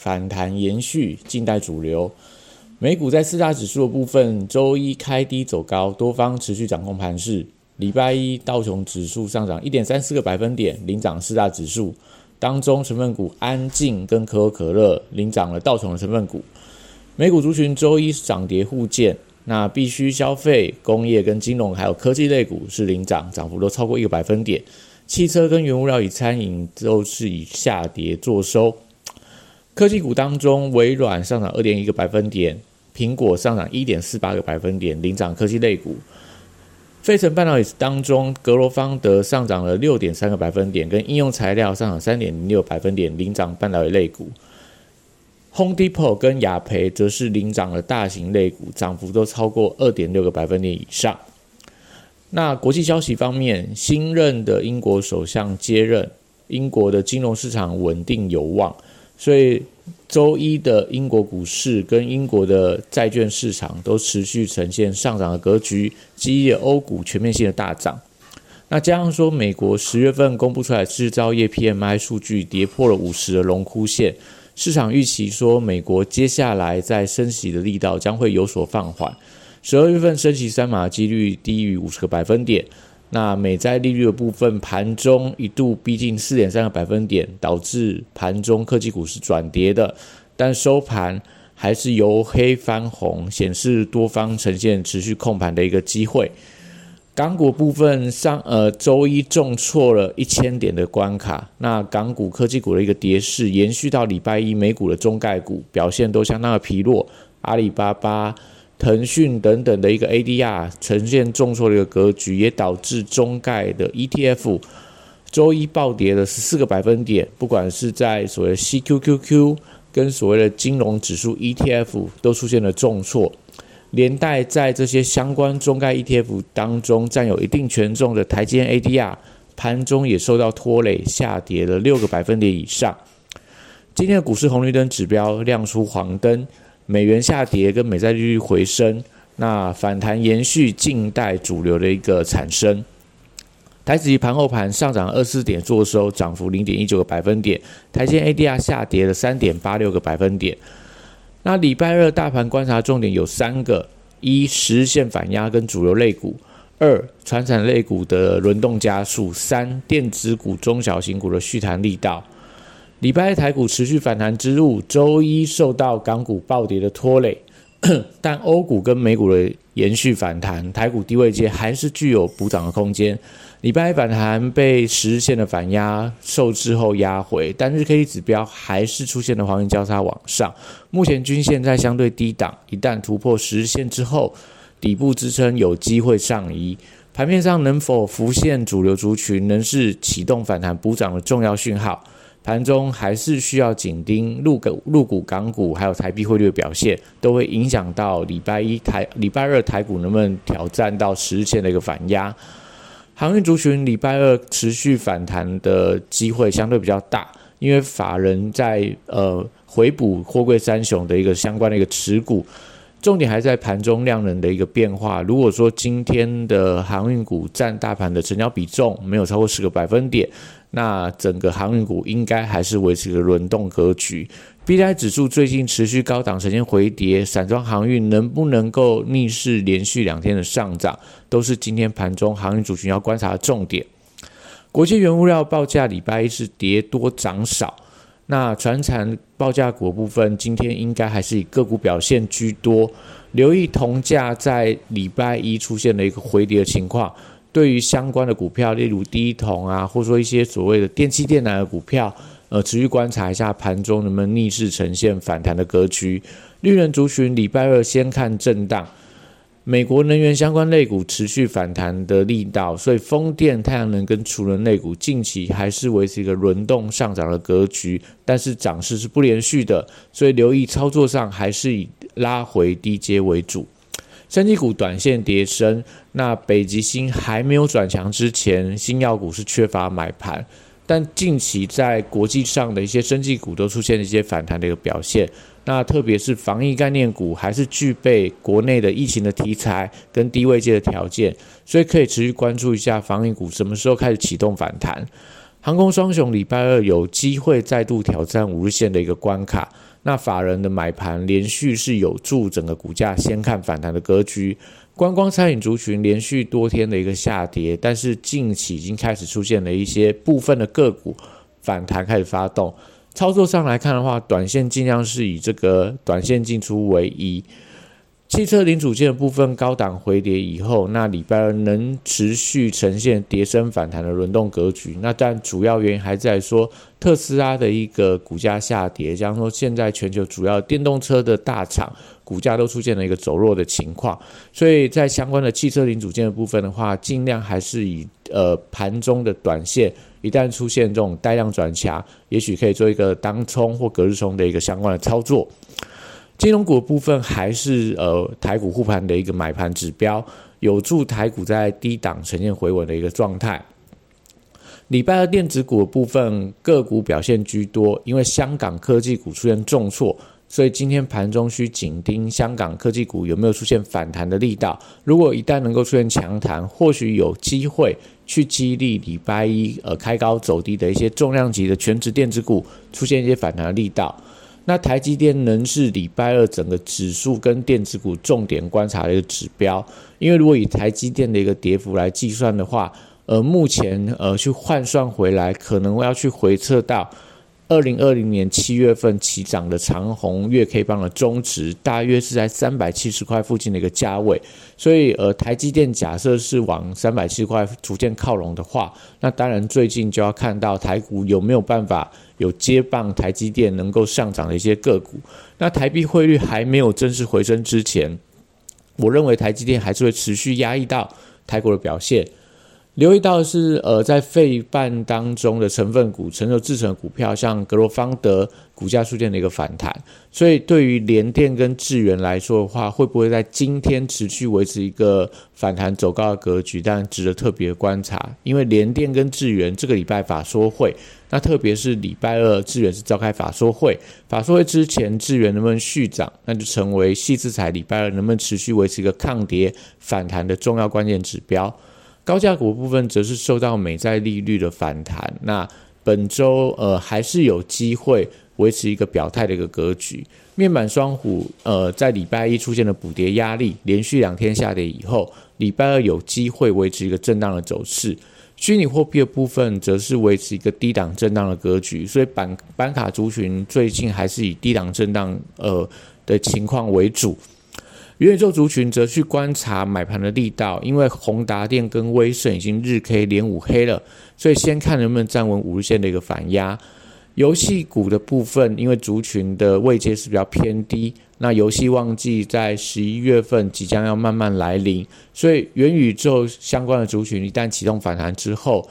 反弹延续，近代主流。美股在四大指数的部分，周一开低走高，多方持续掌控盘势。礼拜一道琼指数上涨一点三四个百分点，领涨四大指数。当中成分股安静跟可口可乐领涨了道琼的成分股。美股族群周一涨跌互见，那必须消费、工业跟金融还有科技类股是领涨，涨幅都超过一个百分点。汽车跟原物料与餐饮都是以下跌作收。科技股当中，微软上涨二点一个百分点，苹果上涨一点四八个百分点，领涨科技类股。费城半导体当中，格罗方德上涨了六点三个百分点，跟应用材料上涨三点零六百分点，领涨半导体类股。Home Depot 跟雅培则是领涨了大型类股，涨幅都超过二点六个百分点以上。那国际消息方面，新任的英国首相接任，英国的金融市场稳定有望。所以周一的英国股市跟英国的债券市场都持续呈现上涨的格局，基业欧股全面性的大涨。那加上说，美国十月份公布出来制造业 PMI 数据跌破了五十的龙枯线，市场预期说美国接下来在升息的力道将会有所放缓，十二月份升息三码几率低于五十个百分点。那美债利率的部分，盘中一度逼近四点三个百分点，导致盘中科技股是转跌的，但收盘还是由黑翻红，显示多方呈现持续控盘的一个机会。港股部分上，呃，周一重挫了一千点的关卡，那港股科技股的一个跌势延续到礼拜一，美股的中概股表现都相当的疲弱，阿里巴巴。腾讯等等的一个 ADR 呈现重挫的一个格局，也导致中概的 ETF 周一暴跌了十四个百分点。不管是在所谓的 CQQQ 跟所谓的金融指数 ETF 都出现了重挫，连带在这些相关中概 ETF 当中占有一定权重的台积电 ADR 盘中也受到拖累，下跌了六个百分点以上。今天的股市红绿灯指标亮出黄灯。美元下跌跟美债利率回升，那反弹延续近代主流的一个产生。台指期盘后盘上涨二四点，做收涨幅零点一九个百分点。台积 ADR 下跌了三点八六个百分点。那礼拜二大盘观察重点有三个：一、实现反压跟主流类股；二、传产类股的轮动加速；三、电子股、中小型股的续弹力道。礼拜台股持续反弹之路，周一受到港股暴跌的拖累，但欧股跟美股的延续反弹，台股低位阶还是具有补涨的空间。礼拜一反弹被十日线的反压受制后压回，但日 K 指标还是出现了黄金交叉往上，目前均线在相对低档，一旦突破十日线之后，底部支撑有机会上移。盘面上能否浮现主流族群，仍是启动反弹补涨的重要讯号。盘中还是需要紧盯入股、入股、港股，还有台币汇率的表现，都会影响到礼拜一台、礼拜二台股能不能挑战到十日线的一个反压。航运族群礼拜二持续反弹的机会相对比较大，因为法人在呃回补货柜三雄的一个相关的一个持股，重点还在盘中量能的一个变化。如果说今天的航运股占大盘的成交比重没有超过十个百分点。那整个航运股应该还是维持一个轮动格局。B I 指数最近持续高档呈现回跌，散装航运能不能够逆势连续两天的上涨，都是今天盘中航运主群要观察的重点。国际原物料报价礼拜一是跌多涨少，那船产报价股部分今天应该还是以个股表现居多。留意铜价在礼拜一出现了一个回跌的情况。对于相关的股票，例如低铜啊，或者说一些所谓的电气电缆的股票，呃，持续观察一下盘中能不能逆势呈现反弹的格局。绿人族群礼拜二先看震荡，美国能源相关类股持续反弹的力道，所以风电、太阳能跟储能类股近期还是维持一个轮动上涨的格局，但是涨势是不连续的，所以留意操作上还是以拉回低阶为主。生技股短线跌升，那北极星还没有转强之前，新药股是缺乏买盘。但近期在国际上的一些生技股都出现了一些反弹的一个表现，那特别是防疫概念股还是具备国内的疫情的题材跟低位界的条件，所以可以持续关注一下防疫股什么时候开始启动反弹。航空双雄礼拜二有机会再度挑战五日线的一个关卡。那法人的买盘连续是有助整个股价先看反弹的格局，观光餐饮族群连续多天的一个下跌，但是近期已经开始出现了一些部分的个股反弹开始发动。操作上来看的话，短线尽量是以这个短线进出为宜。汽车零组件的部分高档回跌以后，那礼拜二能持续呈现跌升反弹的轮动格局。那但主要原因还在说特斯拉的一个股价下跌，加上说现在全球主要电动车的大厂股价都出现了一个走弱的情况，所以在相关的汽车零组件的部分的话，尽量还是以呃盘中的短线，一旦出现这种带量转强，也许可以做一个当冲或隔日冲的一个相关的操作。金融股部分还是呃台股护盘的一个买盘指标，有助台股在低档呈现回稳的一个状态。礼拜二电子股部分个股表现居多，因为香港科技股出现重挫，所以今天盘中需紧盯香港科技股有没有出现反弹的力道。如果一旦能够出现强弹，或许有机会去激励礼拜一呃开高走低的一些重量级的全职电子股出现一些反弹的力道。那台积电仍是礼拜二整个指数跟电子股重点观察的一个指标，因为如果以台积电的一个跌幅来计算的话，呃，目前呃去换算回来，可能要去回测到。二零二零年七月份起涨的长虹月 K 棒的中值大约是在三百七十块附近的一个价位，所以呃台积电假设是往三百七十块逐渐靠拢的话，那当然最近就要看到台股有没有办法有接棒台积电能够上涨的一些个股。那台币汇率还没有正式回升之前，我认为台积电还是会持续压抑到台股的表现。留意到是，呃，在费半当中的成分股，成熟制成股票，像格罗方德股价出现了一个反弹，所以对于联电跟智源来说的话，会不会在今天持续维持一个反弹走高的格局？但值得特别观察，因为联电跟智源这个礼拜法说会，那特别是礼拜二智源是召开法说会，法说会之前智源能不能续涨，那就成为细资材礼拜二能不能持续维持一个抗跌反弹的重要关键指标。高价股部分则是受到美债利率的反弹，那本周呃还是有机会维持一个表态的一个格局。面板双虎呃在礼拜一出现了补跌压力，连续两天下跌以后，礼拜二有机会维持一个震荡的走势。虚拟货币的部分则是维持一个低档震荡的格局，所以板板卡族群最近还是以低档震荡呃的情况为主。元宇宙族群则去观察买盘的力道，因为宏达电跟威盛已经日 K 连五黑了，所以先看能不能站稳五日线的一个反压。游戏股的部分，因为族群的位阶是比较偏低，那游戏旺季在十一月份即将要慢慢来临，所以元宇宙相关的族群一旦启动反弹之后，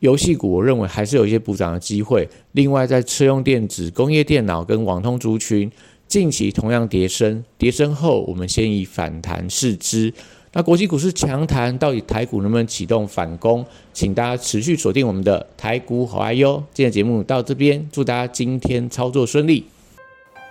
游戏股我认为还是有一些补涨的机会。另外，在车用电子、工业电脑跟网通族群。近期同样跌升，跌升后，我们先以反弹试之。那国际股市强弹，到底台股能不能启动反攻？请大家持续锁定我们的台股好爱哟。今天节目到这边，祝大家今天操作顺利。